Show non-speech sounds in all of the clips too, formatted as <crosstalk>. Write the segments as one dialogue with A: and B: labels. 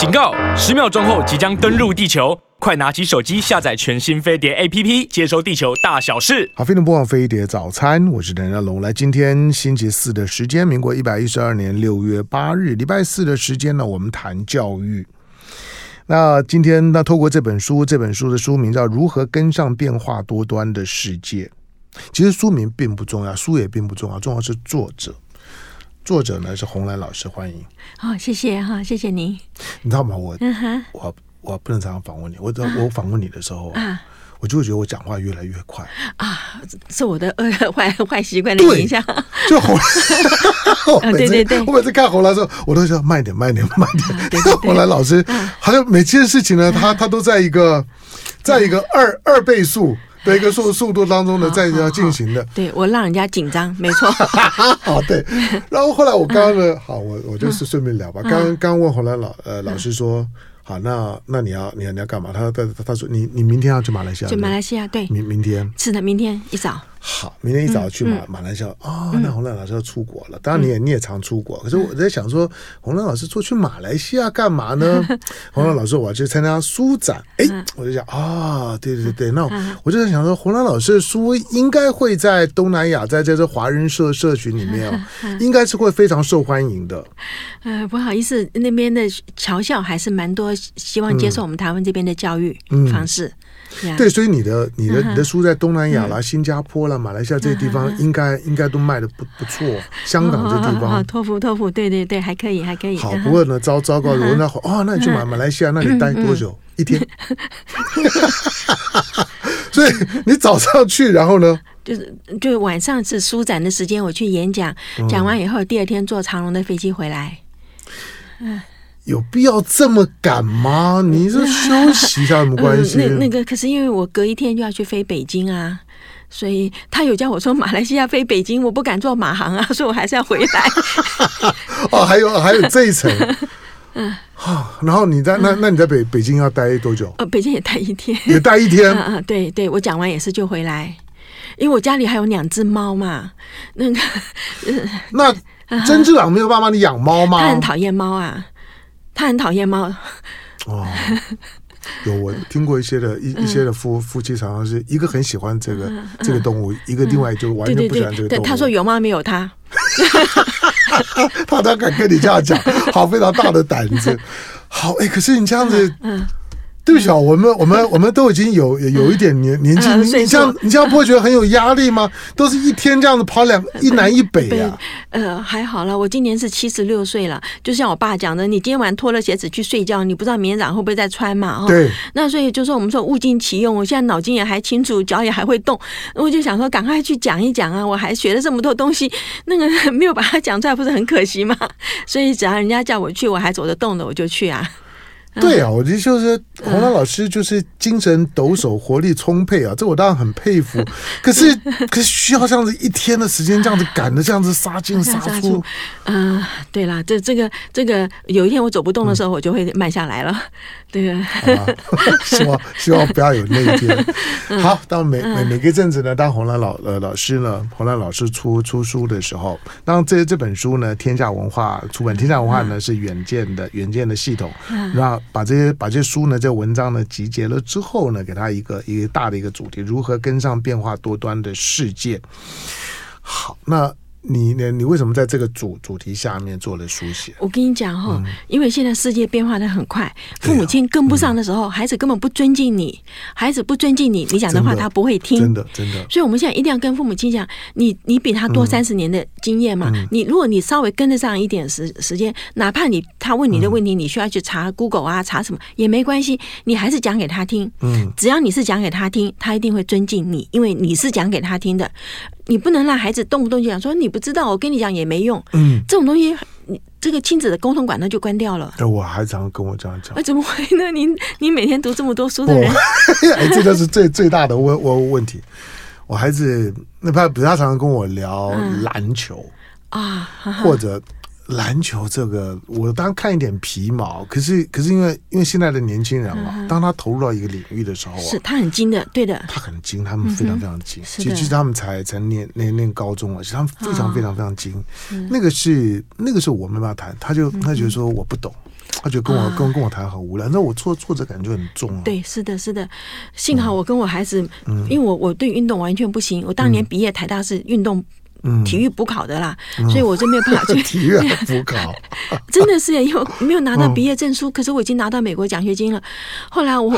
A: 警告！十秒钟后即将登陆地球，快拿起手机下载全新飞碟 APP，接收地球大小事。
B: 好，飞碟播放飞碟早餐，我是邓家龙。来，今天星期四的时间，民国一百一十二年六月八日，礼拜四的时间呢，我们谈教育。那今天那，透过这本书，这本书的书名叫《如何跟上变化多端的世界》。其实书名并不重要，书也并不重要，重要是作者。作者呢是洪兰老师，欢迎。
C: 好、哦，谢谢哈，谢谢您。
B: 你知道吗？我、
C: 嗯、
B: 我我不能常常访问你。我我访问你的时候
C: 啊，
B: 我就会觉得我讲话越来越快
C: 啊，是我的呃坏坏习惯的影响。
B: 就洪兰，<laughs> 对对对，我每次看红兰的时候，我都说慢点，慢点，慢点。<laughs> 对对对洪兰老师好像每件事情呢，他他都在一个在一个二二倍速。的一个速速度当中呢，<laughs> 在要进行的，<laughs>
C: 对我让人家紧张，没错。<laughs>
B: 好，对。然后后来我刚刚呢，好，我我就是顺便聊吧。刚刚问回来老呃老师说，好，那那你要你要你要干嘛？他他他说你你明天要去马来西亚，
C: 去马来西亚，对，
B: 明明天
C: 是的，明天一早。
B: 好，明天一早去马、嗯、马来西亚哦，那洪亮老师要出国了。当然你也你也常出国，可是我在想说，洪亮老师说去马来西亚干嘛呢？<laughs> 洪亮老师我要去参加书展，哎，我就想啊、哦，对对对，那我就在想说，洪亮老师的书应该会在东南亚，在这些华人社社群里面哦，<laughs> 应该是会非常受欢迎的。<laughs>
C: 呃，不好意思，那边的侨校还是蛮多，希望接受我们台湾这边的教育方式。
B: 对，所以你的你的你的书在东南亚啦、嗯、新加坡啦、马来西亚这些地方应该，应该都卖的不不错。香港这地方，
C: 哦，托福托福，对对对，还可以还可以。
B: 好，不过呢，糟糟糕，如果那哦，那你去马马来西亚，那你待多久？一天。<laughs> 所以你早上去，然后呢？
C: 就是就晚上是书展的时间，我去演讲，讲完以后，第二天坐长龙的飞机回来。嗯。
B: 有必要这么赶吗？你是休息一下有什么关系？<laughs>
C: 那那个可是因为我隔一天就要去飞北京啊，所以他有叫我说马来西亚飞北京，我不敢坐马航啊，所以我还是要回来。<laughs>
B: 哦，还有还有这一层，<laughs> 嗯，好，然后你在那那你在北北京要待多久？
C: 呃，北京也待一天，
B: 也待一天。
C: 嗯嗯，对对，我讲完也是就回来，因为我家里还有两只猫嘛。那个，
B: 那曾志朗没有办法你养猫吗？
C: 他很讨厌猫啊。他很讨厌猫。
B: 哦，有我听过一些的一一些的夫夫妻常常是一个很喜欢这个这个动物，一个另外就完全不喜欢这个动物。
C: 他说有猫没有他，<laughs>
B: 他都敢跟你这样讲，好，非常大的胆子。好，哎，可是你这样子，嗯。对不起啊，我们我们我们都已经有有一点年年纪，你这样你这样不会觉得很有压力吗？都是一天这样子跑两一南一北啊。
C: 呃，还好了，我今年是七十六岁了。就像我爸讲的，你今天晚上脱了鞋子去睡觉，你不知道明天早上会不会再穿嘛？
B: 对。
C: 那所以就说我们说物尽其用，我现在脑筋也还清楚，脚也还会动，我就想说赶快去讲一讲啊！我还学了这么多东西，那个 <laughs> 没有把它讲出来，不是很可惜吗？所以只要人家叫我去，我还走得动的，我就去啊。
B: 对啊，我觉得就是洪兰老师就是精神抖擞、活力充沛啊，<laughs> 这我当然很佩服。<laughs> 可是，可是需要这样子一天的时间，这样子赶着，这样子杀进杀出。<laughs>
C: 嗯，对啦，这这个这个，有一天我走不动的时候，我就会慢下来了。对啊，
B: 希望希望不要有那一天。好，当每每每个阵子呢，当洪兰老呃老师呢，洪兰老师出出书的时候，当这这本书呢，天下文化出版，天下文化呢是远见的远见的系统，让。把这些把这些书呢，这文章呢集结了之后呢，给他一个一个大的一个主题：如何跟上变化多端的世界。好，那。你呢？你为什么在这个主主题下面做了书写？
C: 我跟你讲哈、哦，嗯、因为现在世界变化的很快，父母亲跟不上的时候，嗯、孩子根本不尊敬你，孩子不尊敬你，你讲的话他不会听，
B: 真的真的。真的，
C: 所以我们现在一定要跟父母亲讲，你你比他多三十年的经验嘛，嗯、你如果你稍微跟得上一点时时间，哪怕你他问你的问题，你需要去查 Google 啊，查什么也没关系，你还是讲给他听。嗯，只要你是讲给他听，他一定会尊敬你，因为你是讲给他听的。你不能让孩子动不动就讲说你不知道，我跟你讲也没用。嗯，这种东西，你这个亲子的沟通管道就关掉了。
B: 哎，我孩子常跟我这样讲。
C: 哎，怎么会呢？你你每天读这么多书的人，<laughs>
B: 哎，这就是最最大的问问问题。我孩子那他比他常常跟我聊篮球啊，或者。篮球这个，我当然看一点皮毛，可是可是因为因为现在的年轻人啊，当他投入到一个领域的时候啊，
C: 是他很精的，对的，他
B: 很精，他们非常非常精。其实他们才才念念念高中啊，其实他们非常非常非常精。那个是那个时候我没办法谈，他就他觉得说我不懂，他觉得跟我、啊、跟跟我谈很无聊，那我挫挫折感觉很重啊。
C: 对，是的，是的。幸好我跟我孩子，嗯、因为我我对运动完全不行。我当年毕业台大是运动。体育补考的啦，所以我就没有办法去 <laughs>
B: 体育补考。<laughs>
C: 真的是因为没有拿到毕业证书，可是我已经拿到美国奖学金了。后来我，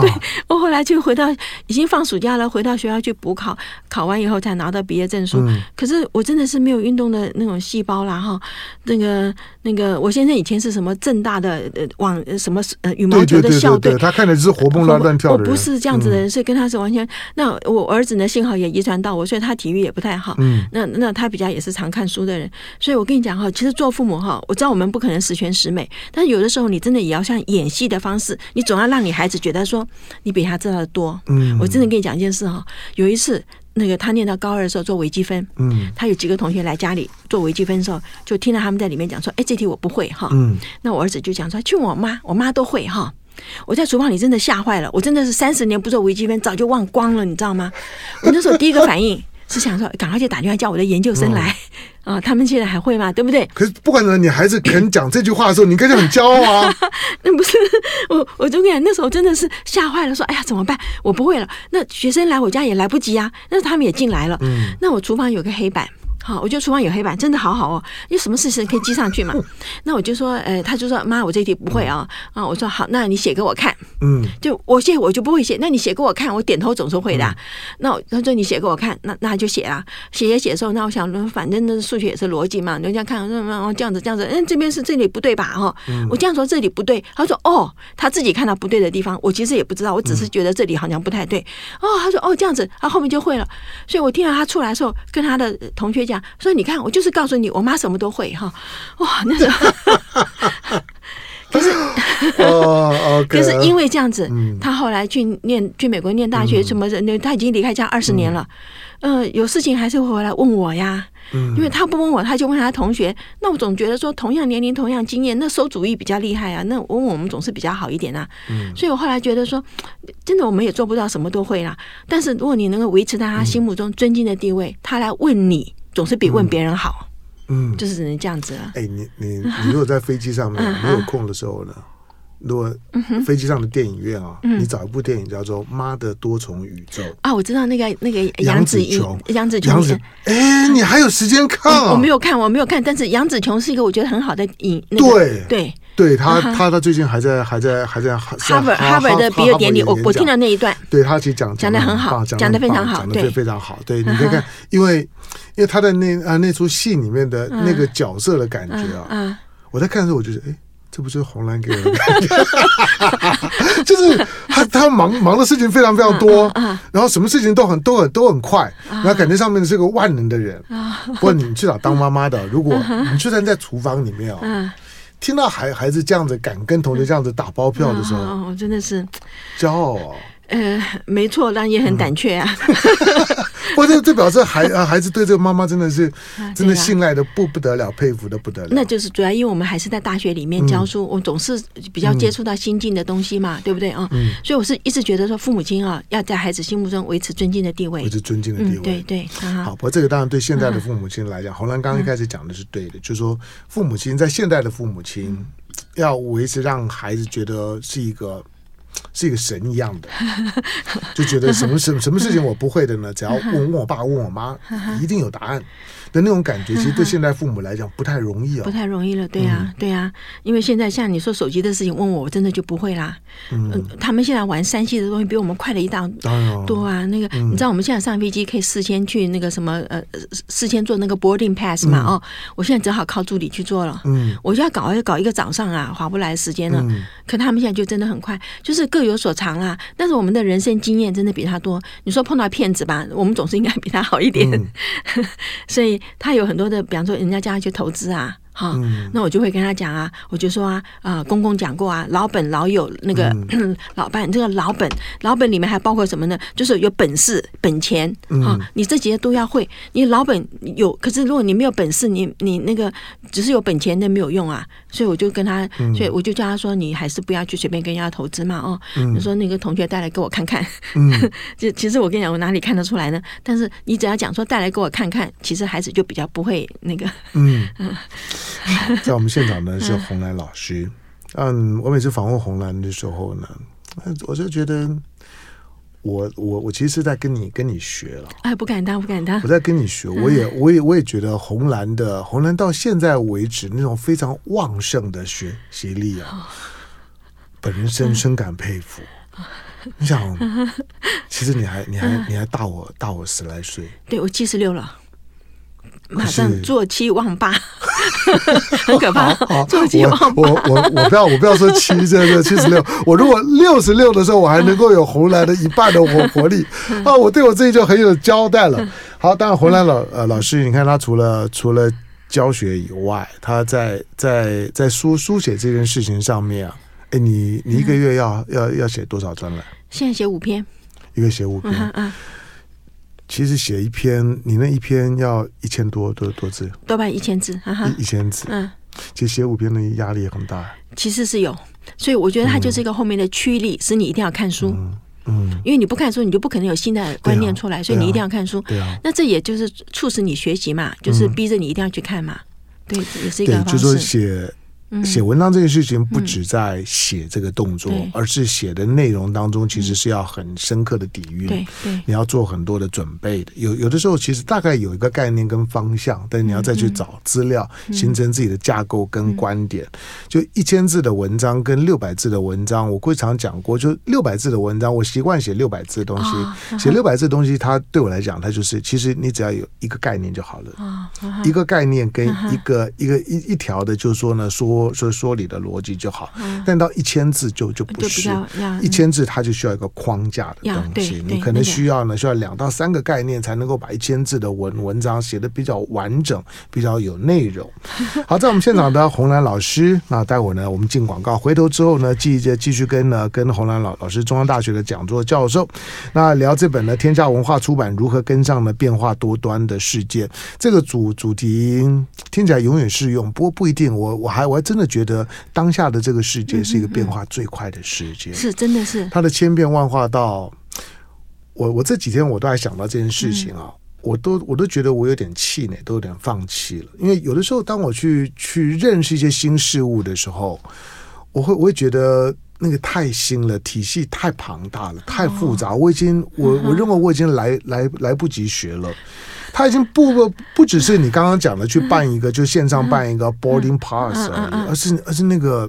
C: 对，我后来就回到已经放暑假了，回到学校去补考，考完以后才拿到毕业证书。可是我真的是没有运动的那种细胞啦哈。那个那个，我先生以前是什么正大的呃网什么呃羽毛球的校队，
B: 他看的是活蹦乱乱跳的。
C: 我不是这样子的人，所以跟他是完全。那我儿子呢，幸好也遗传到我，所以他体育也不太好。嗯。那那那他比较也是常看书的人，所以我跟你讲哈，其实做父母哈，我知道我们不可能十全十美，但是有的时候你真的也要像演戏的方式，你总要让你孩子觉得说你比他知道的多。嗯，我真的跟你讲一件事哈，有一次那个他念到高二的时候做微积分，嗯，他有几个同学来家里做微积分的时候，就听到他们在里面讲说，哎，这题我不会哈，嗯，那我儿子就讲说，去我妈，我妈都会哈，我在厨房里真的吓坏了，我真的是三十年不做微积分，早就忘光了，你知道吗？我那时候第一个反应。是想说，赶快去打电话叫我的研究生来 <laughs> 啊！他们现在还会吗？对不对？
B: 可是不管怎么，你孩子肯讲这句话的时候，你应该就很骄傲啊！<laughs>
C: 那不是我，我就跟你讲，那时候真的是吓坏了，说：“哎呀，怎么办？我不会了。”那学生来我家也来不及啊，那他们也进来了。嗯，那我厨房有个黑板。好，我觉得厨房有黑板，真的好好哦，有什么事情可以记上去嘛？<laughs> 那我就说，呃，他就说，妈，我这题不会啊，啊，我说好，那你写给我看，嗯，就我写我就不会写，那你写给我看，我点头总是会的、啊。那他说你写给我看，那那他就写啊，写写写的时候，那我想，反正那数学也是逻辑嘛，人家看，嗯，这样子这样子，嗯，这边是这里不对吧？哈，我这样说这里不对，他说哦，他自己看到不对的地方，我其实也不知道，我只是觉得这里好像不太对。哦，他说哦这样子，他后面就会了。所以我听到他出来的时候，跟他的同学。所以你看，我就是告诉你，我妈什么都会哈。哇，那时候，可是，<laughs>
B: 哦，
C: 可是因为这样子，他后来去念去美国念大学什么的，那他已经离开家二十年了。嗯，有事情还是会回来问我呀。嗯，因为他不问我，他就问他同学。那我总觉得说，同样年龄、同样经验，那馊主意比较厉害啊。那问我们总是比较好一点啊。嗯，所以我后来觉得说，真的我们也做不到什么都会啦。但是如果你能够维持在他心目中尊敬的地位，他来问你。总是比问别人好，嗯，就是只能这样子了。
B: 哎，你你你如果在飞机上面 <laughs> 没有空的时候呢？如果飞机上的电影院啊，你找一部电影叫做《妈的多重宇宙》
C: 啊，我知道那个那个杨紫琼，杨紫琼，
B: 杨紫，哎，你还有时间看啊？
C: 我没有看，我没有看，但是杨紫琼是一个我觉得很好的影，
B: 对。
C: 对。
B: 对，他他他最近还在还在还在哈
C: 佛哈佛的毕业典礼，我我听了那一段，
B: 对他其实讲
C: 讲的很好，讲的非常好，
B: 讲的非常好，对，你可以看，因为因为他在那啊那出戏里面的那个角色的感觉啊，我在看的时候我觉得哎。这不是红蓝给我的感觉，<laughs> 就是他他忙忙的事情非常非常多，然后什么事情都很都很都很快，然后感觉上面是个万能的人。不过你去找当妈妈的，<laughs> 如果你就算在厨房里面哦，听到孩孩子这样子敢跟同学这样子打包票的时候，
C: 我真的是
B: 骄傲啊。
C: 呃，没错，但也很胆怯啊。<laughs> <laughs>
B: 不过这这表示孩孩子对这个妈妈真的是真的信赖的不不得了，佩服的不得了。
C: 那就是主要因为我们还是在大学里面教书，我总是比较接触到新进的东西嘛，对不对啊？嗯。所以我是一直觉得说，父母亲啊，要在孩子心目中维持尊敬的地位，
B: 维持尊敬的地位。
C: 对对。
B: 好，不过这个当然对现在的父母亲来讲，洪兰刚刚一开始讲的是对的，就是说父母亲在现代的父母亲要维持让孩子觉得是一个。是一个神一样的，<laughs> 就觉得什么什什么事情我不会的呢？只要问问我爸问我妈，一定有答案。的那种感觉，其实对现在父母来讲不太容易啊，
C: 不太容易了。对呀，对呀，因为现在像你说手机的事情，问我，我真的就不会啦。嗯，他们现在玩三 C 的东西比我们快了一大多啊。那个，你知道我们现在上飞机可以事先去那个什么呃，事先做那个 boarding pass 嘛？哦，我现在只好靠助理去做了。嗯，我就要搞要搞一个早上啊，划不来时间了。可他们现在就真的很快，就是各有所长啦。但是我们的人生经验真的比他多。你说碰到骗子吧，我们总是应该比他好一点。<laughs> 所以。他有很多的，比方说人家叫他去投资啊。好，那我就会跟他讲啊，我就说啊，啊，公公讲过啊，老本老有那个 <clears throat> 老伴，这个老本老本里面还包括什么呢？就是有本事、本钱啊，你这几些都要会。你老本有，可是如果你没有本事，你你那个只是有本钱那没有用啊。所以我就跟他，所以我就叫他说，你还是不要去随便跟人家投资嘛。哦，你说那个同学带来给我看看，<laughs> 就其实我跟你讲，我哪里看得出来呢？但是你只要讲说带来给我看看，其实孩子就比较不会那个，嗯嗯。<laughs> <laughs>
B: 在我们现场呢是红兰老师，嗯，我每次访问红兰的时候呢，我就觉得我我我其实是在跟你跟你学了。
C: 哎，不敢当，不敢当。
B: 我在跟你学，我也我也我也觉得红兰的红兰到现在为止那种非常旺盛的学学历啊，本人深深感佩服。<laughs> 你想，其实你还你还你还大我大我十来岁，
C: 对，我七十六了，马上做七忘八，<laughs> 很可怕。做七忘八，
B: 我我我不要我不要说七这个 <laughs> 七十六，我如果六十六的时候我还能够有红兰的一半的活 <laughs> 活力啊，我对我自己就很有交代了。好，当然红兰老呃老师，你看他除了除了教学以外，他在在在书书写这件事情上面啊。哎，你你一个月要、嗯、要要写多少专栏？
C: 现在写五篇，一个
B: 写五篇。嗯，嗯其实写一篇，你那一篇要一千多多多字，
C: 多半一千字，哈哈，
B: 一千字。嗯，其实写五篇的压力也很大。
C: 其实是有，所以我觉得它就是一个后面的驱力，使你一定要看书。嗯，嗯因为你不看书，你就不可能有新的观念出来，啊、所以你一定要看书。对啊。那这也就是促使你学习嘛，就是逼着你一定要去看嘛。嗯、对，也是一个方式。
B: 就是说写。写文章这件事情不止在写这个动作，嗯、而是写的内容当中其实是要很深刻的底蕴。你要做很多的准备的。有有的时候其实大概有一个概念跟方向，但你要再去找资料，嗯、形成自己的架构跟观点。嗯、就一千字的文章跟六百字的文章，我会常讲过，就六百字的文章，我习惯写六百字的东西。哦、写六百字的东西，它对我来讲，它就是其实你只要有一个概念就好了。哦、一个概念跟一个、哦、一个一一条的，就是说呢说。说说理的逻辑就好，但到一千字就就不是，一千字它就需要一个框架的东西，你可能需要呢需要两到三个概念才能够把一千字的文文章写的比较完整，比较有内容。<laughs> 好，在我们现场的洪兰老师，那待会儿呢我们进广告，回头之后呢继续继续跟呢跟洪兰老老师，中央大学的讲座教授，那聊这本呢天下文化出版如何跟上呢变化多端的世界，这个主主题听起来永远适用，不过不一定，我我还我还真的觉得。当下的这个世界是一个变化最快的世界，
C: 是真的是
B: 它的千变万化到我我这几天我都还想到这件事情啊，我都我都觉得我有点气馁，都有点放弃了。因为有的时候当我去去认识一些新事物的时候，我会我会觉得那个太新了，体系太庞大了，太复杂，我已经我我认为我已经来来来不及学了。他已经不不不只是你刚刚讲的去办一个，就线上办一个 boarding pass 而已，而是而是那个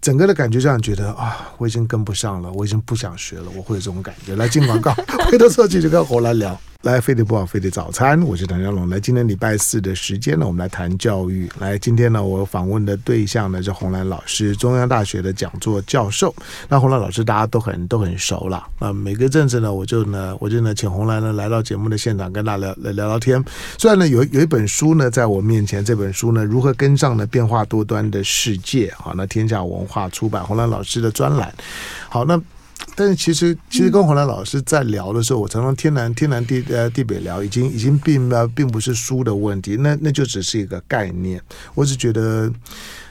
B: 整个的感觉，这样觉得啊，我已经跟不上了，我已经不想学了，我会有这种感觉。来进广告，<laughs> 回头设计就跟侯来聊。来，飞得不好，飞得早餐，我是唐湘龙。来，今天礼拜四的时间呢，我们来谈教育。来，今天呢，我访问的对象呢是洪兰老师，中央大学的讲座教授。那洪兰老师大家都很都很熟了。那每个阵子呢，我就呢，我就呢，请洪兰呢来到节目的现场，跟大家聊聊聊聊天。虽然呢，有有一本书呢在我面前，这本书呢如何跟上呢变化多端的世界？好，那天下文化出版洪兰老师的专栏。好，那。但是其实，其实跟洪兰老师在聊的时候，我常常天南天南地呃地北聊，已经已经并呃并不是书的问题，那那就只是一个概念。我只觉得，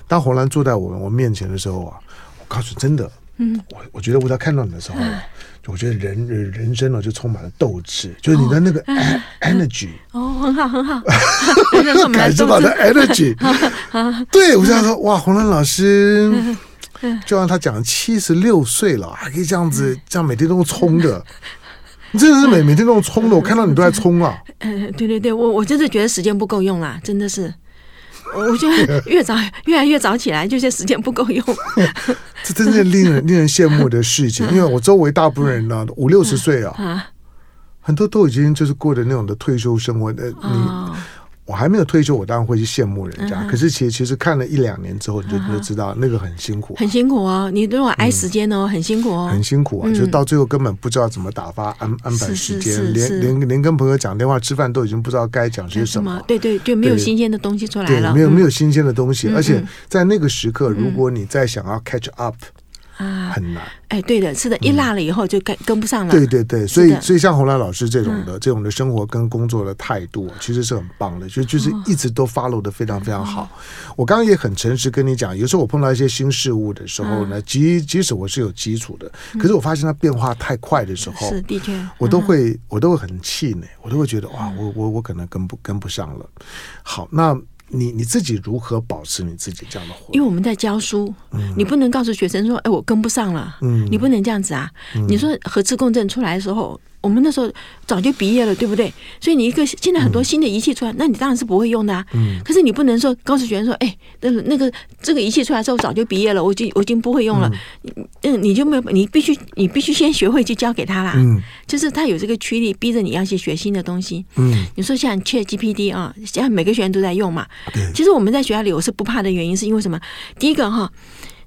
B: 当洪兰坐在我我面前的时候啊，我告诉你真的，嗯，我我觉得我在看到你的时候，我觉得人人生呢就充满了斗志，就是你的那个 energy
C: 哦，很好很好，<laughs>
B: 感受到的 energy，<laughs> 对我想说哇，洪兰老师。<laughs> 就像他讲，七十六岁了，还可以这样子，这样每天都冲的，<laughs> 你真的是每每天都冲的。我看到你都在冲啊。<laughs>
C: 嗯，对对对，我我真的觉得时间不够用啦，真的是。我觉得越早越来越早起来，就是时间不够用。<laughs>
B: 这真是令人令人羡慕的事情，因为我周围大部分人呢，五六十岁啊，很多都已经就是过的那种的退休生活的你。我还没有退休，我当然会去羡慕人家。可是其实其实看了一两年之后，你就你就知道那个很辛苦，
C: 很辛苦哦。你如果挨时间哦，很辛苦哦，
B: 很辛苦啊。就到最后根本不知道怎么打发安安排时间，连连连跟朋友讲电话、吃饭都已经不知道该讲些什么。
C: 对对，就没有新鲜的东西出来了。
B: 没有没有新鲜的东西，而且在那个时刻，如果你再想要 catch up。啊，很难。
C: 哎，对的，是的，一落了以后就跟跟不上了。
B: 对对对，所以所以像洪兰老师这种的这种的生活跟工作的态度，其实是很棒的，就就是一直都 follow 的非常非常好。我刚刚也很诚实跟你讲，有时候我碰到一些新事物的时候呢，即即使我是有基础的，可是我发现它变化太快的时候，
C: 是的确，
B: 我都会我都会很气馁，我都会觉得哇，我我我可能跟不跟不上了。好，那。你你自己如何保持你自己这样的活？
C: 因为我们在教书，嗯、你不能告诉学生说：“哎，我跟不上了。”嗯，你不能这样子啊！嗯、你说核磁共振出来的时候。我们那时候早就毕业了，对不对？所以你一个现在很多新的仪器出来，嗯、那你当然是不会用的啊。嗯。可是你不能说告诉学生说，哎，那个那个这个仪器出来之后早就毕业了，我就我已经不会用了。嗯。嗯，你就没有，你必须你必须先学会去教给他啦。嗯。就是他有这个驱力，逼着你要去学新的东西。嗯。你说像 ChatGPT 啊，现在每个学员都在用嘛。对。其实我们在学校里我是不怕的原因，是因为什么？第一个哈，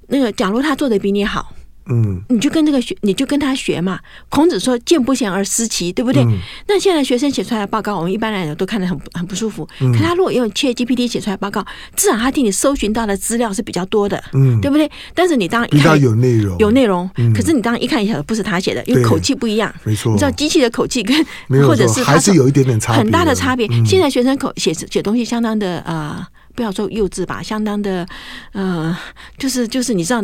C: 那个假如他做的比你好。嗯，你就跟这个学，你就跟他学嘛。孔子说：“见不贤而思齐，对不对？”嗯、那现在学生写出来的报告，我们一般来讲都看得很很不舒服。嗯、可他如果用 ChatGPT 写出来报告，至少他替你搜寻到的资料是比较多的，嗯，对不对？但是你当一看
B: 有内容，
C: 有内容，嗯、可是你当一看一晓得不是他写的，因为口气不一样，没错。你知道机器的口气跟或者是
B: 还是有一点点差，
C: 很大的差别。嗯、现在学生口写写东西相当的呃，不要说幼稚吧，相当的呃，就是就是你知道。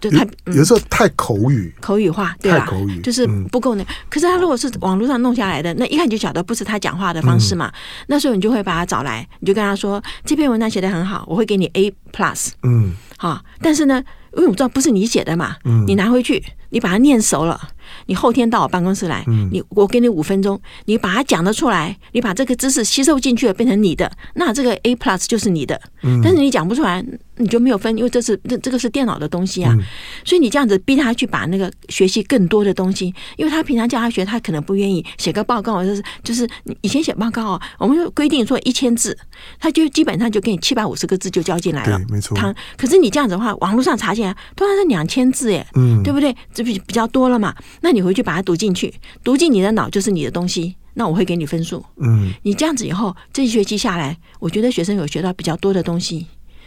C: 就太
B: 有，有时候太口语，
C: 口语化，对吧？
B: 口语
C: 就是不够那。嗯、可是他如果是网络上弄下来的，那一看就晓得不是他讲话的方式嘛。嗯、那时候你就会把他找来，你就跟他说：“这篇文章写的很好，我会给你 A plus。”嗯，好。但是呢，因为我知道不是你写的嘛，嗯，你拿回去，你把它念熟了。你后天到我办公室来，你我给你五分钟，你把它讲得出来，你把这个知识吸收进去了，变成你的，那这个 A plus 就是你的。但是你讲不出来，你就没有分，因为这是这这个是电脑的东西啊。所以你这样子逼他去把那个学习更多的东西，因为他平常叫他学，他可能不愿意写个报告，就是就是以前写报告哦，我们就规定说一千字，他就基本上就给你七百五十个字就交进来了，
B: 没错。
C: 他可是你这样子的话，网络上查起来，突然是两千字耶，嗯，对不对？这比比较多了嘛。那你回去把它读进去，读进你的脑就是你的东西，那我会给你分数。嗯，你这样子以后这一学期下来，我觉得学生有学到比较多的东西。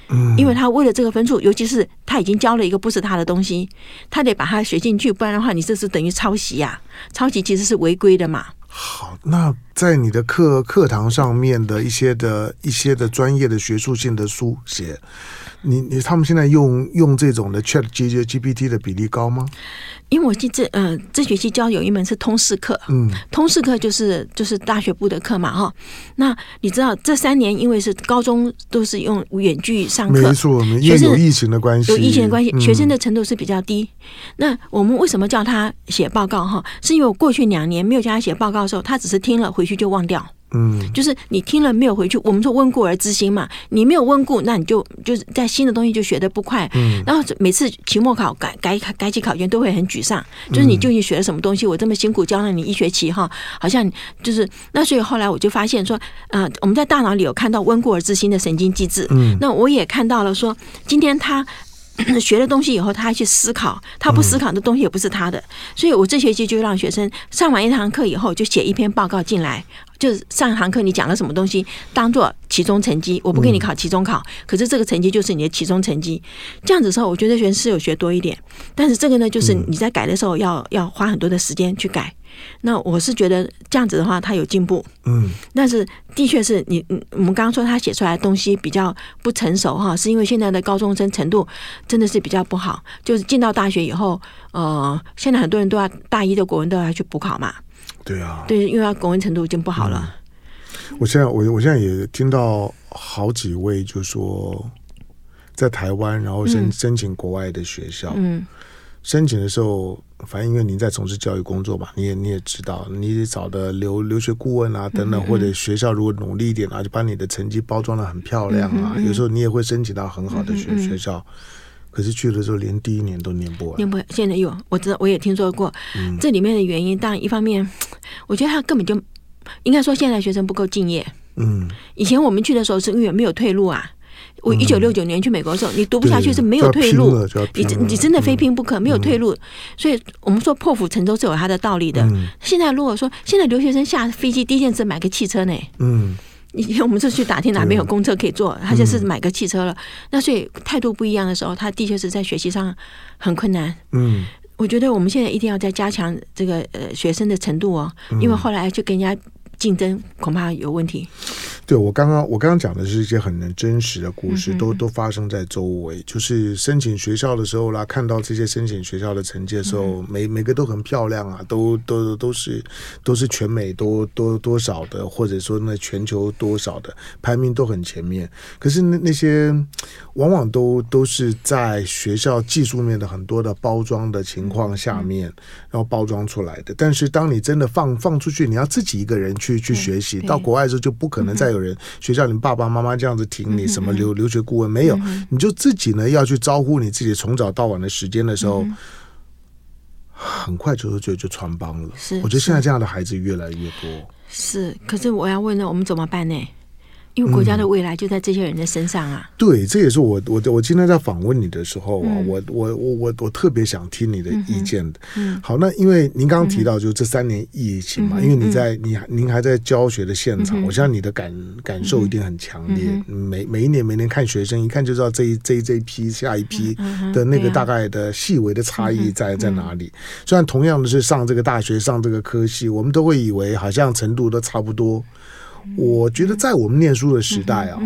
C: 嗯，因为他为了这个分数，尤其是他已经教了一个不是他的东西，他得把它学进去，不然的话，你这是等于抄袭呀、啊。抄袭其实是违规的嘛。
B: 好，那在你的课课堂上面的一些的一些的专业的学术性的书写。你你他们现在用用这种的 Chat G G P T 的比例高吗？
C: 因为我记这呃这学期教有一门是通识课，嗯，通识课就是就是大学部的课嘛哈。那你知道这三年因为是高中都是用远距上课，
B: 没错，因为有疫情的关系，
C: 有疫情的关系，学生的程度是比较低。嗯、那我们为什么叫他写报告哈？是因为我过去两年没有叫他写报告的时候，他只是听了回去就忘掉。嗯，就是你听了没有回去？我们说温故而知新嘛，你没有温故，那你就就是在新的东西就学的不快。嗯，然后每次期末考改改改起考卷都会很沮丧，就是你究竟学了什么东西？我这么辛苦教了你一学期哈，好像就是那，所以后来我就发现说，呃，我们在大脑里有看到温故而知新的神经机制。嗯，那我也看到了说，今天他。<clears throat> 学了东西以后，他还去思考，他不思考的东西也不是他的，所以我这学期就让学生上完一堂课以后，就写一篇报告进来，就是上一堂课你讲了什么东西，当做期中成绩，我不给你考期中考，可是这个成绩就是你的期中成绩。这样子的时候，我觉得学生是有学多一点，但是这个呢，就是你在改的时候要要花很多的时间去改。那我是觉得这样子的话，他有进步，嗯，但是的确是你，我们刚刚说他写出来的东西比较不成熟哈，是因为现在的高中生程度真的是比较不好，就是进到大学以后，呃，现在很多人都要大一的国文都要去补考嘛，
B: 对啊，
C: 对，因为他国文程度已经不好了。
B: 嗯、我现在我我现在也听到好几位就说在台湾，然后申申请国外的学校，嗯。嗯。申请的时候，反正因为您在从事教育工作嘛，你也你也知道，你得找的留留学顾问啊等等，或者学校如果努力一点啊，就把你的成绩包装的很漂亮啊。有时候你也会申请到很好的学学校，可是去的时候连第一年都念不完。
C: 念不完，现在有我知道，我也听说过，嗯、这里面的原因，当然一方面，我觉得他根本就应该说现在学生不够敬业。嗯，以前我们去的时候是因为没有退路啊。我一九六九年去美国的时候，你读不下去是没有退路，你你真的非拼不可，没有退路。所以我们说破釜沉舟是有它的道理的。现在如果说现在留学生下飞机第一件事买个汽车呢，嗯，以前我们是去打听哪边有公车可以坐，他就是买个汽车了。那所以态度不一样的时候，他的确是在学习上很困难。嗯，我觉得我们现在一定要再加强这个呃学生的程度哦，因为后来就跟人家。竞争恐怕有问题。
B: 对，我刚刚我刚刚讲的是一些很真实的故事，嗯、都都发生在周围。就是申请学校的时候啦，看到这些申请学校的成绩的时候，嗯、每每个都很漂亮啊，都都都是都是全美多多多少的，或者说那全球多少的排名都很前面。可是那那些往往都都是在学校技术面的很多的包装的情况下面，嗯、然后包装出来的。但是当你真的放放出去，你要自己一个人去去学习，到国外的时候就不可能再。有人学校，你爸爸妈妈这样子挺你，什么留留学顾问没有？你就自己呢要去招呼你自己，从早到晚的时间的时候，<sighs> 很快就就就穿帮了。是，我觉得现在这样的孩子越来越多。
C: 是，可是我要问呢，我们怎么办呢？因为国家的未来就在这些人的身上啊！
B: 嗯、对，这也是我我我今天在访问你的时候啊，嗯、我我我我我特别想听你的意见的。嗯，好，那因为您刚刚提到就是这三年疫情嘛，嗯、因为你在你您还在教学的现场，嗯、我相信你的感感受一定很强烈。嗯、每每一年每年看学生，一看就知道这一这一这一批下一批的那个大概的细微的差异在在哪里。虽然同样的是上这个大学上这个科系，我们都会以为好像程度都差不多。我觉得在我们念书的时代啊，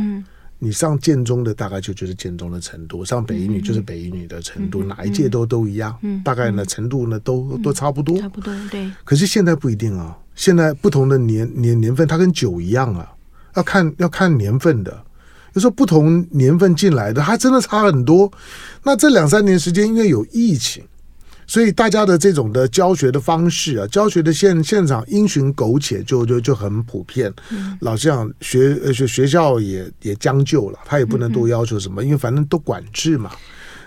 B: 你上建中的大概就就是建中的程度，上北一女就是北一女的程度，哪一届都都一样，大概呢程度呢都都差不多，
C: 差不多对。
B: 可是现在不一定啊，现在不同的年年年份，它跟酒一样啊，要看要看年份的，有时候不同年份进来的，还真的差很多。那这两三年时间，因为有疫情。所以大家的这种的教学的方式啊，教学的现现场因循苟且就，就就就很普遍。嗯、老实讲，学呃学学校也也将就了，他也不能多要求什么，嗯、因为反正都管制嘛。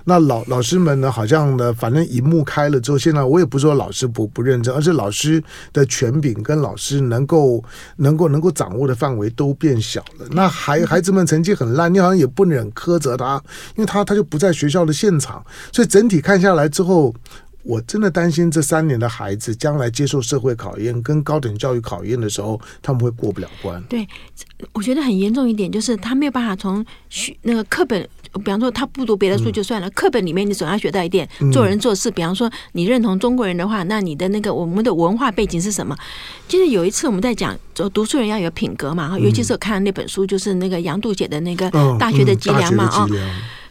B: 那老老师们呢，好像呢，反正荧幕开了之后，现在我也不是说老师不不认真，而是老师的权柄跟老师能够能够能够掌握的范围都变小了。那孩孩子们成绩很烂，你好像也不忍苛责他，因为他他就不在学校的现场，所以整体看下来之后。我真的担心这三年的孩子将来接受社会考验跟高等教育考验的时候，他们会过不了关。
C: 对，我觉得很严重一点就是他没有办法从学那个课本，比方说他不读别的书就算了，嗯、课本里面你总要学到一点做人做事。嗯、比方说你认同中国人的话，那你的那个我们的文化背景是什么？其实有一次我们在讲，就读书人要有品格嘛，尤其是我看那本书，就是那个杨渡写的那个《大学的脊梁》嘛啊，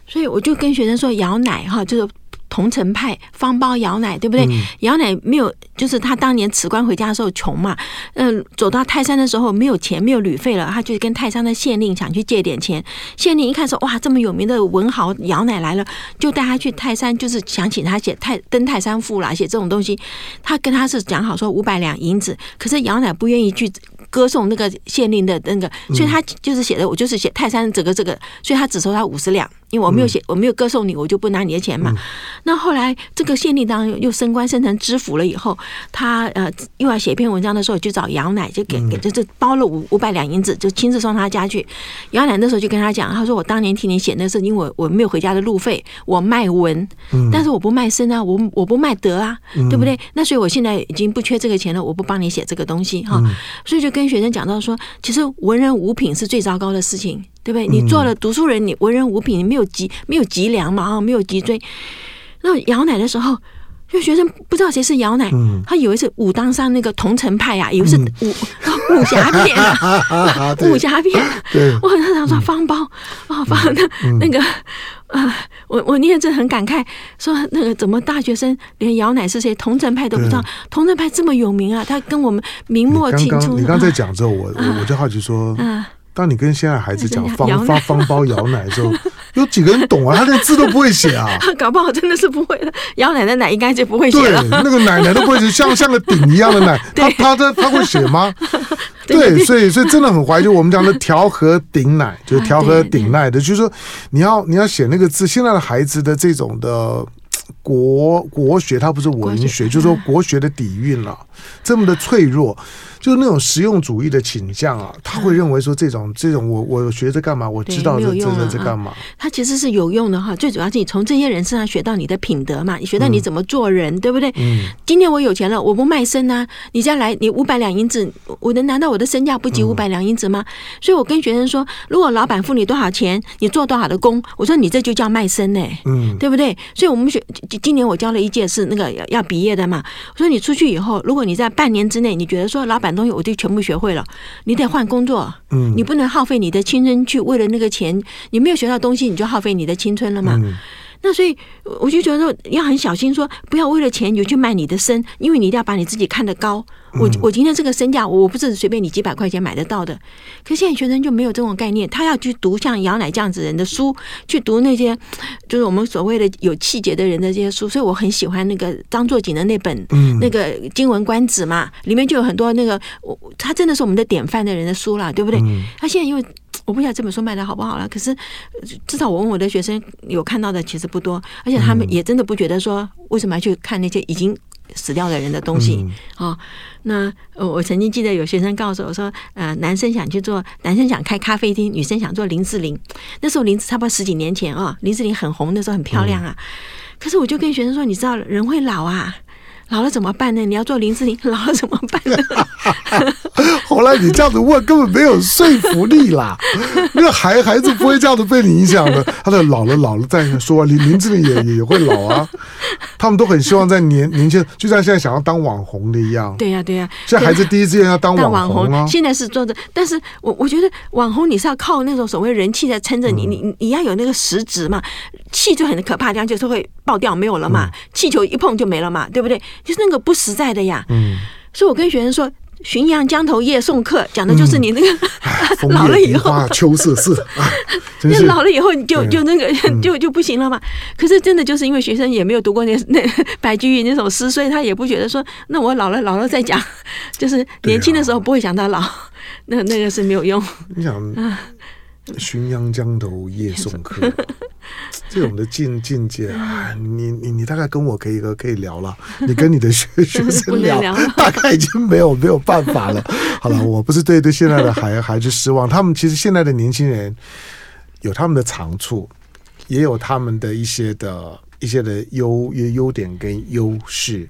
C: 所以我就跟学生说，咬奶哈就是。桐城派方苞姚鼐，对不对？姚鼐没有，就是他当年辞官回家的时候穷嘛，嗯，走到泰山的时候没有钱，没有旅费了，他就跟泰山的县令想去借点钱。县令一看说，哇，这么有名的文豪姚鼐来了，就带他去泰山，就是想请他写泰登泰山赋啦，写这种东西。他跟他是讲好说五百两银子，可是姚鼐不愿意去。歌颂那个县令的那个，所以他就是写的，我就是写泰山这个这个，所以他只收他五十两，因为我没有写，我没有歌颂你，我就不拿你的钱嘛。那后来这个县令当然又升官升成知府了以后，他呃又要写一篇文章的时候，就找杨奶，就给给这这包了五五百两银子，就亲自送他家去。杨奶那时候就跟他讲，他说我当年替你写那是因为我我没有回家的路费，我卖文，但是我不卖身啊，我我不卖德啊，对不对？那所以我现在已经不缺这个钱了，我不帮你写这个东西哈，所以就跟。跟学生讲到说，其实文人无品是最糟糕的事情，对不对？你做了读书人，你文人无品，你没有脊没有脊梁嘛，啊，没有脊椎。那姚奶的时候，就学生不知道谁是姚奶，嗯、他以为是武当山那个桐城派啊，以为是武、嗯、武侠片啊，<laughs> 武侠片。我很常说方包啊，方那那个。啊，我我念着很感慨，说那个怎么大学生连姚奶是谁，桐城派都不知道，桐城派这么有名啊，他跟我们明末清初。
B: 你刚才讲之后，我我就好奇说，当你跟现在孩子讲 <laughs> 方方方包摇奶的时候，<laughs> 有几个人懂啊？他连字都不会写啊，<laughs>
C: 搞不好真的是不会的。摇奶的奶应该就不会写了，
B: 那个奶奶都不会写，像像个鼎一样的奶，他他他他会写吗？对，所以所以真的很怀旧。我们讲的调和顶奶，就是调和顶奶的，就是说你要你要写那个字。现在的孩子的这种的 <tsk> 国国学，它不是文学，就是说国学的底蕴了，这么的脆弱。就是那种实用主义的倾向啊，他会认为说这种这种我我学着干嘛？我知道这这这干嘛？
C: 他其实是有用的哈，最主要是你从这些人身上学到你的品德嘛，你学到你怎么做人，对不对？嗯。今天我有钱了，我不卖身呐，你再来，你五百两银子，我能难道我的身价不及五百两银子吗？所以我跟学生说，如果老板付你多少钱，你做多少的工，我说你这就叫卖身呢，嗯，对不对？所以我们学今年我教了一届是那个要要毕业的嘛，我说你出去以后，如果你在半年之内，你觉得说老板东西我就全部学会了，你得换工作，嗯，你不能耗费你的青春去为了那个钱，你没有学到东西，你就耗费你的青春了嘛。嗯那所以我就觉得说要很小心，说不要为了钱你就去卖你的身，因为你一定要把你自己看得高。我我今天这个身价，我不是随便你几百块钱买得到的。可是现在学生就没有这种概念，他要去读像姚乃这样子人的书，去读那些就是我们所谓的有气节的人的这些书。所以我很喜欢那个张作锦的那本那个《经文观止》嘛，里面就有很多那个我他真的是我们的典范的人的书了，对不对？他现在因为。我不晓得这本书卖的好不好了，可是至少我问我的学生有看到的其实不多，而且他们也真的不觉得说为什么要去看那些已经死掉的人的东西啊、嗯哦？那我曾经记得有学生告诉我说，呃，男生想去做，男生想开咖啡厅，女生想做林志玲。那时候林志差不多十几年前啊、哦，林志玲很红，那时候很漂亮啊。可是我就跟学生说，你知道人会老啊。老了怎么办呢？你要做林志玲，<laughs> 老了怎么办呢？<laughs>
B: 后来你这样子问根本没有说服力啦，<laughs> 那个孩孩子不会这样子被你影响的。他说老了老了再说，林林志玲也也会老啊。他们都很希望在年年轻，就像现在想要当网红的一样。
C: 对呀、啊、对呀、啊。
B: 现在孩子第一志愿要当网红啊。
C: 现在是做的，但是我我觉得网红你是要靠那种所谓人气在撑着你，嗯、你你要有那个实质嘛。气就很可怕，这样就是会爆掉，没有了嘛。气球一碰就没了嘛，对不对？就是那个不实在的呀。嗯，所以我跟学生说，浔阳江头夜送客，讲的就是你那个、嗯、<laughs> <laughs> 老了以后，
B: 秋瑟瑟。
C: 那老了以后，你就就那个 <laughs> 就就不行了嘛。嗯、可是真的就是因为学生也没有读过那那白居易那首诗，所以他也不觉得说，那我老了老了再讲，就是年轻的时候不会想到老，啊、那那个是没有用。
B: 你想，浔阳江头夜送客。<laughs> 这种的境境界啊，你你你大概跟我可以可以聊了，你跟你的学学生聊，<laughs> 大概已经没有没有办法了。好了，我不是对对现在的孩 <laughs> 孩子失望，他们其实现在的年轻人有他们的长处，也有他们的一些的一些的优优优点跟优势。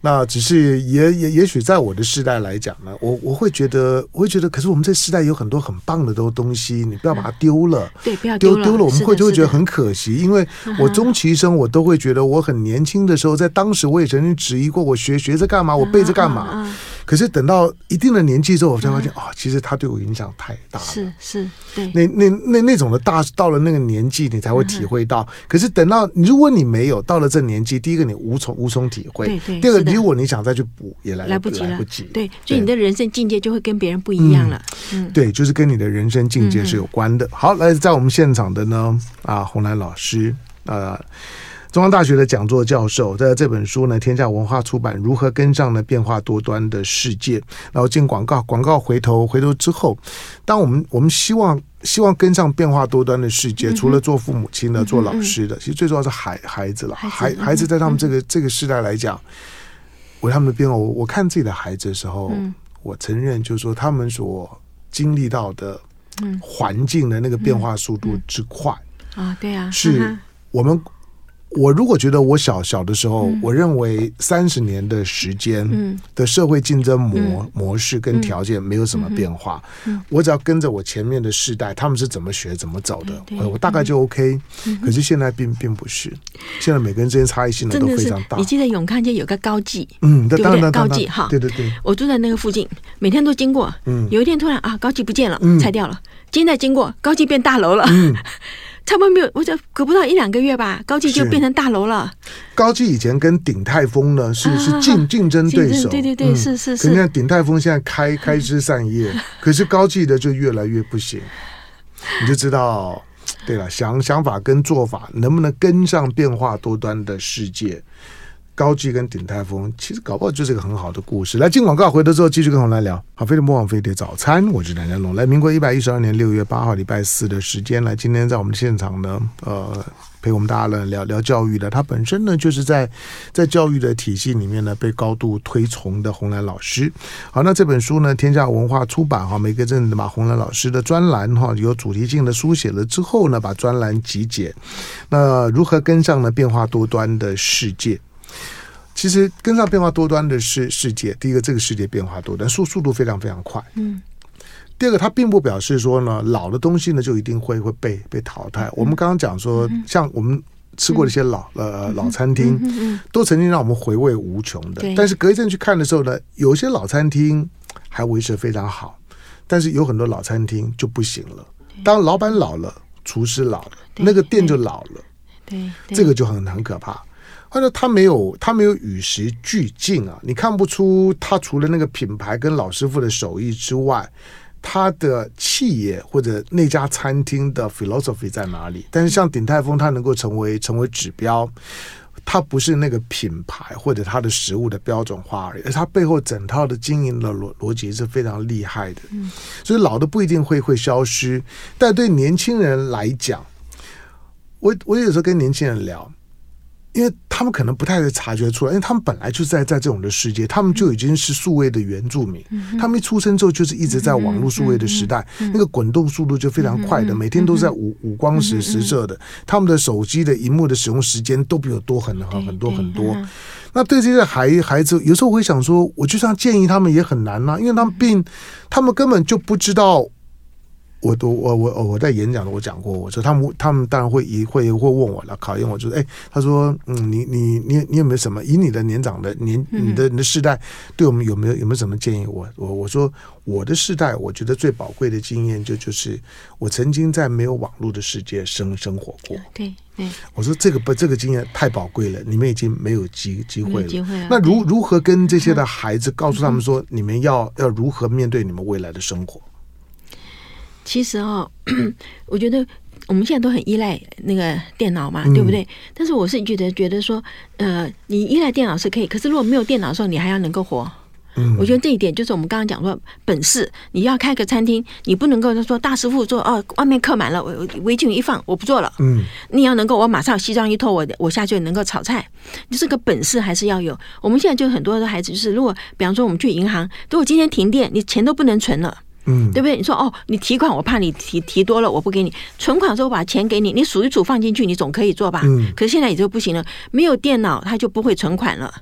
B: 那只是也也也许在我的时代来讲呢，我我会觉得我会觉得，可是我们这时代有很多很棒的都东西，你不要把它丢了，
C: 对，不要丢了，
B: 丢丢了，我们会就会觉得很可惜。因为我终其一生，我都会觉得我很年轻的时候，在当时我也曾经质疑过，我学学着干嘛，我背着干嘛。可是等到一定的年纪之后，我才发现啊，其实他对我影响太大了。
C: 是是，对。
B: 那那那那种的大，到了那个年纪，你才会体会到。可是等到如果你没有到了这年纪，第一个你无从无从体会，
C: 对对。
B: 第二个，如果你想再去补，也来
C: 来不及了，
B: 来不及。
C: 对，所以你的人生境界就会跟别人不一样了。嗯，
B: 对，就是跟你的人生境界是有关的。好，来在我们现场的呢，啊，红兰老师，啊。中央大学的讲座教授，在这本书呢，天下文化出版《如何跟上呢变化多端的世界》。然后进广告，广告回头回头之后，当我们我们希望希望跟上变化多端的世界，除了做父母亲的、做老师的，其实最重要是孩孩子了。孩孩子在他们这个这个时代来讲，为他们的变化，我我看自己的孩子的时候，我承认就是说，他们所经历到的环境的那个变化速度之快
C: 啊，对啊，
B: 是我们。我如果觉得我小小的时候，我认为三十年的时间的社会竞争模模式跟条件没有什么变化，嗯我只要跟着我前面的世代，他们是怎么学怎么走的，我大概就 OK。可是现在并并不是，现在每个人之间差异性都非常大。
C: 你记得永康街有个高技，
B: 嗯，
C: 对不对？高技哈，
B: 对对对，
C: 我住在那个附近，每天都经过。嗯，有一天突然啊，高技不见了，嗯拆掉了。今天再经过，高技变大楼了。嗯。<laughs> 差不多没有，我就隔不到一两个月吧，高技就变成大楼了。
B: 高技以前跟鼎泰丰呢是是竞竞争对手，
C: 对对对，是是是。
B: 你看鼎泰丰现在开开枝散叶，<laughs> 可是高技的就越来越不行，你就知道，对了，想想法跟做法能不能跟上变化多端的世界。高记跟鼎泰丰，其实搞不好就是一个很好的故事。来进广告，回头之后继续跟我们来聊。好，飞碟魔王飞碟早餐，我是梁家龙。来，民国一百一十二年六月八号礼拜四的时间，来，今天在我们现场呢，呃，陪我们大家呢聊聊教育的。他本身呢，就是在在教育的体系里面呢，被高度推崇的红兰老师。好，那这本书呢，天下文化出版哈，每个镇的把红兰老师的专栏哈，有主题性的书写了之后呢，把专栏集结。那如何跟上呢变化多端的世界？其实跟上变化多端的是世界，第一个，这个世界变化多端，速速度非常非常快。嗯。第二个，它并不表示说呢，老的东西呢就一定会会被被淘汰。我们刚刚讲说，像我们吃过的一些老、嗯、呃老餐
C: 厅，
B: 都曾经让我们回味无穷的。但是隔一阵去看的时候呢，有些老餐厅还维持得非常好，但是有很多老餐厅就不行了。当老板老了，厨师老了，那个店就老了。
C: 对，
B: 这个就很很可怕。或者他没有他没有与时俱进啊，你看不出他除了那个品牌跟老师傅的手艺之外，他的企业或者那家餐厅的 philosophy 在哪里？但是像鼎泰丰，它能够成为成为指标，它不是那个品牌或者它的食物的标准化而已，而它背后整套的经营的逻逻辑是非常厉害的。所以老的不一定会会消失，但对年轻人来讲，我我有时候跟年轻人聊。因为他们可能不太会察觉出来，因为他们本来就在在这种的世界，他们就已经是数位的原住民。他们一出生之后就是一直在网络数位的时代，那个滚动速度就非常快的，每天都在五五光十十色的。他们的手机的荧幕的使用时间都比我多很很很多很多。那对这些孩孩子，有时候我会想说，我就算建议他们也很难呐，因为他们并他们根本就不知道。我都我我我在演讲的我讲过，我说他们他们当然会一会会问我了，考验我，就是哎，他说嗯，你你你你有没有什么以你的年长的年你的你的世代对我们有没有有没有什么建议？我我我说我的世代，我觉得最宝贵的经验就就是我曾经在没有网络的世界生生活过。
C: 对对，
B: 我说这个不这个经验太宝贵了，你们已经没有机机会了。
C: 机会了。
B: 那如如何跟这些的 <laughs> 孩子告诉他们说，你们要要如何面对你们未来的生活？
C: 其实哦，<clears throat> 我觉得我们现在都很依赖那个电脑嘛，对不对？但是我是觉得，觉得说，呃，你依赖电脑是可以，可是如果没有电脑的时候，你还要能够活。嗯，我觉得这一点就是我们刚刚讲说本事。你要开个餐厅，你不能够说大师傅说哦，外面客满了，我围裙一放，我不做了。嗯，你要能够，我马上西装一脱，我我下去能够炒菜。你这个本事还是要有。我们现在就很多的孩子，就是如果比方说我们去银行，如果今天停电，你钱都不能存了。嗯，对不对？你说哦，你提款，我怕你提提多了，我不给你存款的时候，我把钱给你，你数一数放进去，你总可以做吧？嗯。可是现在也就不行了，没有电脑，他就不会存款了。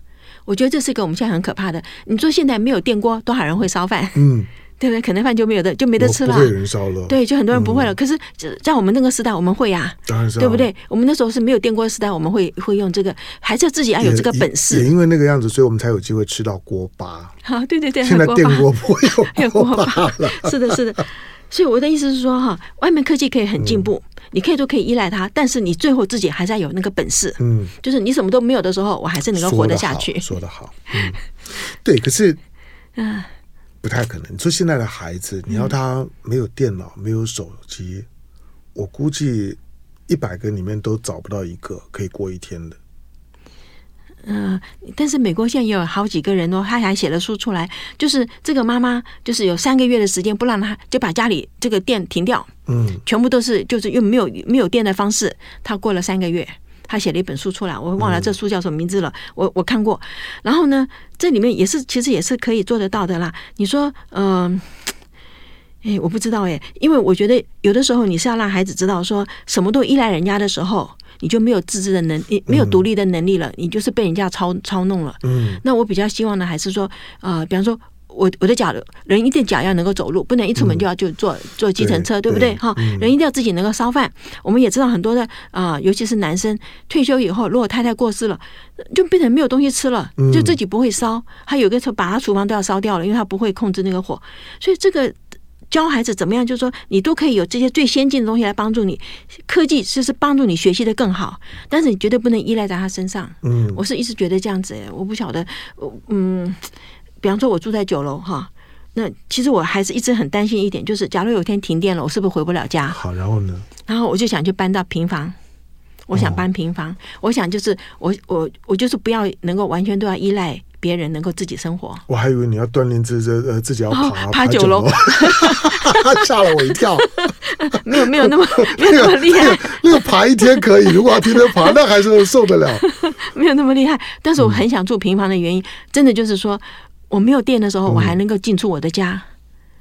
C: 我觉得这是一个我们现在很可怕的。你说现在没有电锅，多少人会烧饭？<laughs> 嗯。对不对？可能饭就没有的，就没得吃了。
B: 不会有人烧了。
C: 对，就很多人不会了。可是，在我们那个时代，我们会呀，对不对？我们那时候是没有电锅的时代，我们会会用这个，还是自己要有这个本事。
B: 也因为那个样子，所以我们才有机会吃到锅巴。
C: 好，<laughs> 对对对。<laughs>
B: 现在电锅不会有锅巴了。<laughs>
C: 是的，是的。所以我的意思是说，哈，外面科技可以很进步，你可以都可以依赖它，但是你最后自己还是要有那个本事。嗯，就是你什么都没有的时候，我还是能够活得下去。
B: 说得好。嗯，对，可是，嗯。不太可能。你说现在的孩子，你要他没有电脑、没有手机，我估计一百个里面都找不到一个可以过一天的。
C: 嗯，但是美国现在也有好几个人哦，他还写了书出来，就是这个妈妈就是有三个月的时间不让他，就把家里这个电停掉，嗯，全部都是就是用没有没有电的方式，他过了三个月。他写了一本书出来，我忘了这书叫什么名字了。嗯、我我看过，然后呢，这里面也是其实也是可以做得到的啦。你说，嗯、呃，哎，我不知道哎，因为我觉得有的时候你是要让孩子知道，说什么都依赖人家的时候，你就没有自制的能力，没有独立的能力了，你就是被人家操操弄了。嗯，那我比较希望的还是说，呃，比方说。我我的脚，人一定脚要能够走路，不能一出门就要就坐坐计程车，对不对？哈，人一定要自己能够烧饭。我们也知道很多的啊，尤其是男生退休以后，如果太太过世了，就变成没有东西吃了，就自己不会烧，他有个时候把他厨房都要烧掉了，因为他不会控制那个火。所以这个教孩子怎么样，就是说你都可以有这些最先进的东西来帮助你，科技就是帮助你学习的更好，但是你绝对不能依赖在他身上。嗯，我是一直觉得这样子，我不晓得，嗯。比方说，我住在九楼哈，那其实我还是一直很担心一点，就是假如有一天停电了，我是不是回不了家？
B: 好，然后呢？
C: 然后我就想去搬到平房，我想搬平房，哦、我想就是我我我就是不要能够完全都要依赖别人，能够自己生活。
B: 我还以为你要锻炼自这呃自己要爬、哦、
C: 爬九楼，<laughs>
B: 吓了我一跳。<laughs>
C: 没有没有那么 <laughs> 没有那么厉害，
B: 那个那个爬一天可以，如果要天天爬，那还是受得了。
C: 没有那么厉害，但是我很想住平房的原因，嗯、真的就是说。我没有电的时候，我还能够进出我的家。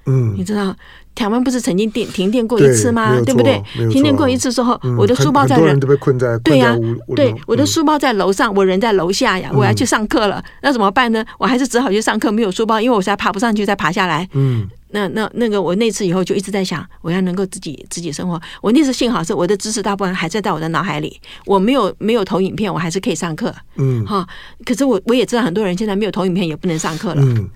C: 嗯，你知道台湾不是曾经电停电过一次吗？对不对？停电过一次之后，我的书包在人
B: 都被困在
C: 对呀，对，我的书包在楼上，我人在楼下呀，我要去上课了，那怎么办呢？我还是只好去上课，没有书包，因为我实在爬不上去，再爬下来。嗯，那那那个我那次以后就一直在想，我要能够自己自己生活。我那次幸好是我的知识大部分还在在我的脑海里，我没有没有投影片，我还是可以上课。
B: 嗯，
C: 哈，可是我我也知道很多人现在没有投影片也不能上课了。
B: 嗯，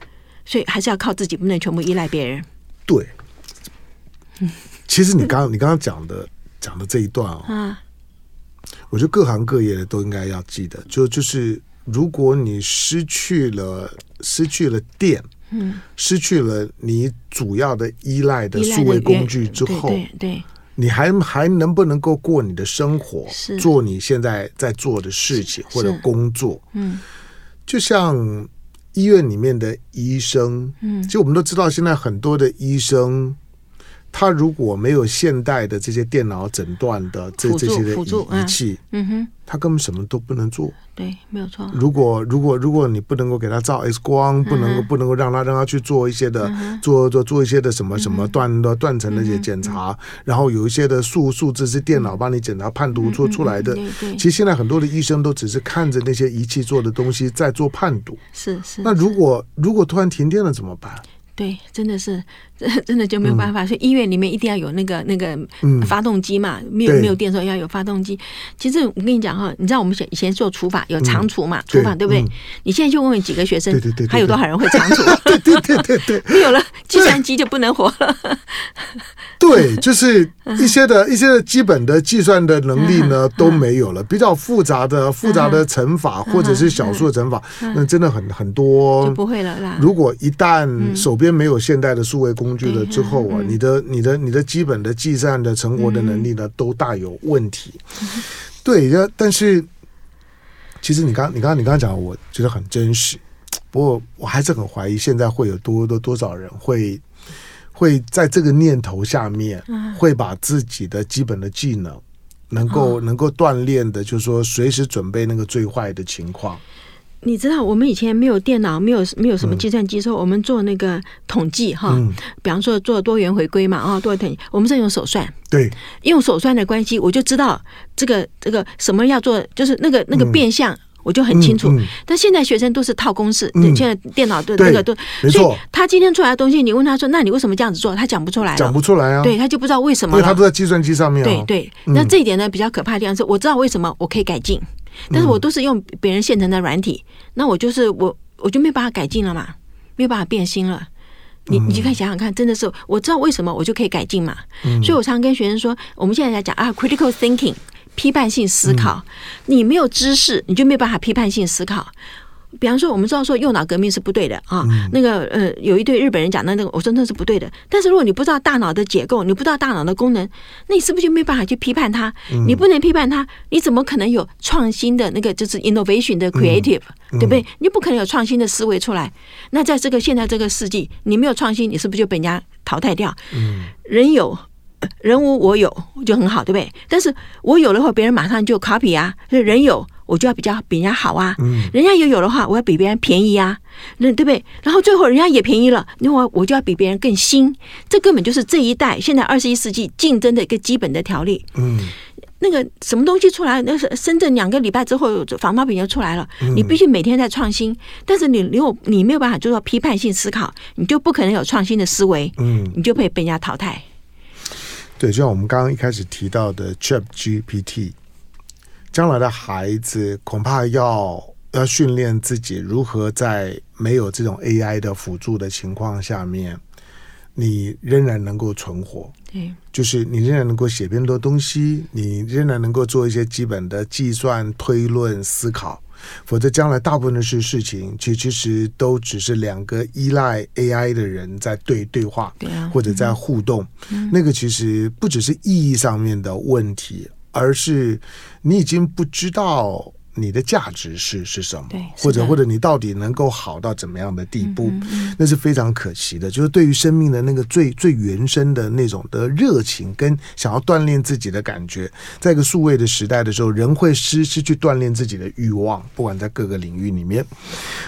C: 所以还是要靠自己，不能全部依赖别人。
B: 对。其实你刚刚你刚刚讲的讲的这一段哦，
C: 啊，
B: 我觉得各行各业的都应该要记得，就就是如果你失去了失去了电，嗯，失去了你主要的依赖的数位工具之后，
C: 对对，
B: 你还还能不能够过你的生活，做你现在在做的事情或者工作？嗯，就像医院里面的医生，嗯，其实我们都知道，现在很多的医生。他如果没有现代的这些电脑诊断的这这些的仪器，嗯哼，他根本什么都不能做。
C: 对，没有错。
B: 如果如果如果你不能够给他照 X 光，不能够不能够让他让他去做一些的做做做一些的什么什么断的断层的一些检查，然后有一些的数数字是电脑帮你检查判读做出来的。其实现在很多的医生都只是看着那些仪器做的东西在做判读。
C: 是是。
B: 那如果如果突然停电了怎么办？
C: 对，真的是，<laughs> 真的就没有办法。嗯、所以医院里面一定要有那个那个发动机嘛，嗯、没有没有电的时候要有发动机。其实我跟你讲哈，你知道我们以前做除法有长除嘛，厨、嗯、房对不对？嗯、你现在就问问几个学生，对对对对还有多少人会长除？
B: 对对对对对，<laughs>
C: 没有了，计算机就不能活了。<laughs>
B: 对，就是一些的一些的基本的计算的能力呢都没有了，比较复杂的复杂的乘法或者是小数的乘法，那真的很很多。
C: 就不会了啦。
B: 如果一旦手边没有现代的数位工具了之后啊，你的你的你的基本的计算的成果的能力呢都大有问题。<laughs> 对，但是其实你刚你刚刚你刚刚讲，我觉得很真实。不过我还是很怀疑，现在会有多多多少人会。会在这个念头下面，会把自己的基本的技能能够能够锻炼的，就是说随时准备那个最坏的情况。
C: 你知道，我们以前没有电脑，没有没有什么计算机，时候我们做那个统计哈，比方说做多元回归嘛啊，多元统计，我们是用手算。
B: 对，
C: 用手算的关系，我就知道这个这个什么要做，就是那个那个变相。我就很清楚，嗯嗯、但现在学生都是套公式，嗯、现在电脑的那个都，所以他今天出来的东西，你问他说：“那你为什么这样子做？”他讲不出来，
B: 讲不出来啊，
C: 对，他就不知道为什么，
B: 因为他都在计算机上面、啊。
C: 对对，那这一点呢比较可怕的地方是，我知道为什么我可以改进，但是我都是用别人现成的软体，那我就是我我就没办法改进了嘛，没有办法变新了。你你就可以想想看，真的是我知道为什么我就可以改进嘛，嗯、所以我常常跟学生说，我们现在在讲啊，critical thinking。批判性思考，你没有知识，你就没有办法批判性思考。比方说，我们知道说右脑革命是不对的啊，那个呃，有一对日本人讲的那个，我说那是不对的。但是如果你不知道大脑的结构，你不知道大脑的功能，那你是不是就没办法去批判它？你不能批判它，你怎么可能有创新的那个就是 innovation 的 creative，对不对？你不可能有创新的思维出来。那在这个现在这个世纪，你没有创新，你是不是就被人家淘汰掉？人有。人无我有就很好，对不对？但是我有的话，别人马上就 copy 啊。人有，我就要比较比人家好啊。嗯，人家也有的话，我要比别人便宜啊，那对不对？然后最后人家也便宜了，那我我就要比别人更新。这根本就是这一代现在二十一世纪竞争的一个基本的条例。嗯，那个什么东西出来，那是深圳两个礼拜之后仿冒品就出来了。你必须每天在创新，但是你如果你没有办法做到批判性思考，你就不可能有创新的思维。嗯，你就会被人家淘汰。
B: 对，就像我们刚刚一开始提到的 ChatGPT，将来的孩子恐怕要要训练自己如何在没有这种 AI 的辅助的情况下面，你仍然能够存活。对，就是你仍然能够写更多东西，你仍然能够做一些基本的计算、推论、思考。否则，将来大部分的事事情，其其实都只是两个依赖 AI 的人在对对话，或者在互动。那个其实不只是意义上面的问题，而是你已经不知道。你的价值是是什么？或者或者你到底能够好到怎么样的地步？那是非常可惜的。就是对于生命的那个最最原生的那种的热情，跟想要锻炼自己的感觉，在一个数位的时代的时候，人会失失去锻炼自己的欲望，不管在各个领域里面。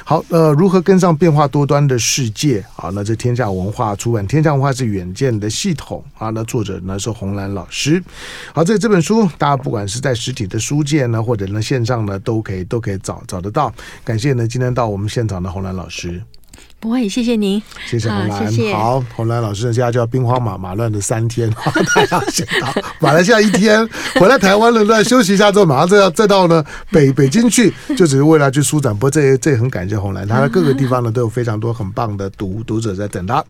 B: 好，呃，如何跟上变化多端的世界？好，那这天下文化出版，天下文化是远见的系统啊。那作者呢是红兰老师。好，这这本书，大家不管是在实体的书店呢，或者呢线上呢。都可以都可以找找得到，感谢呢今天到我们现场的红兰老师。
C: 不会，谢谢您，
B: 谢谢红兰。
C: 啊、谢谢
B: 好，红兰老师呢，现在叫兵荒马马乱的三天，<laughs> 大家先到马来西亚一天，回来台湾了，再休息一下之后，马上再要再到呢北北京去，就只是为了去舒展。不过这也这也很感谢红兰，他在各个地方呢都有非常多很棒的读读者在等他。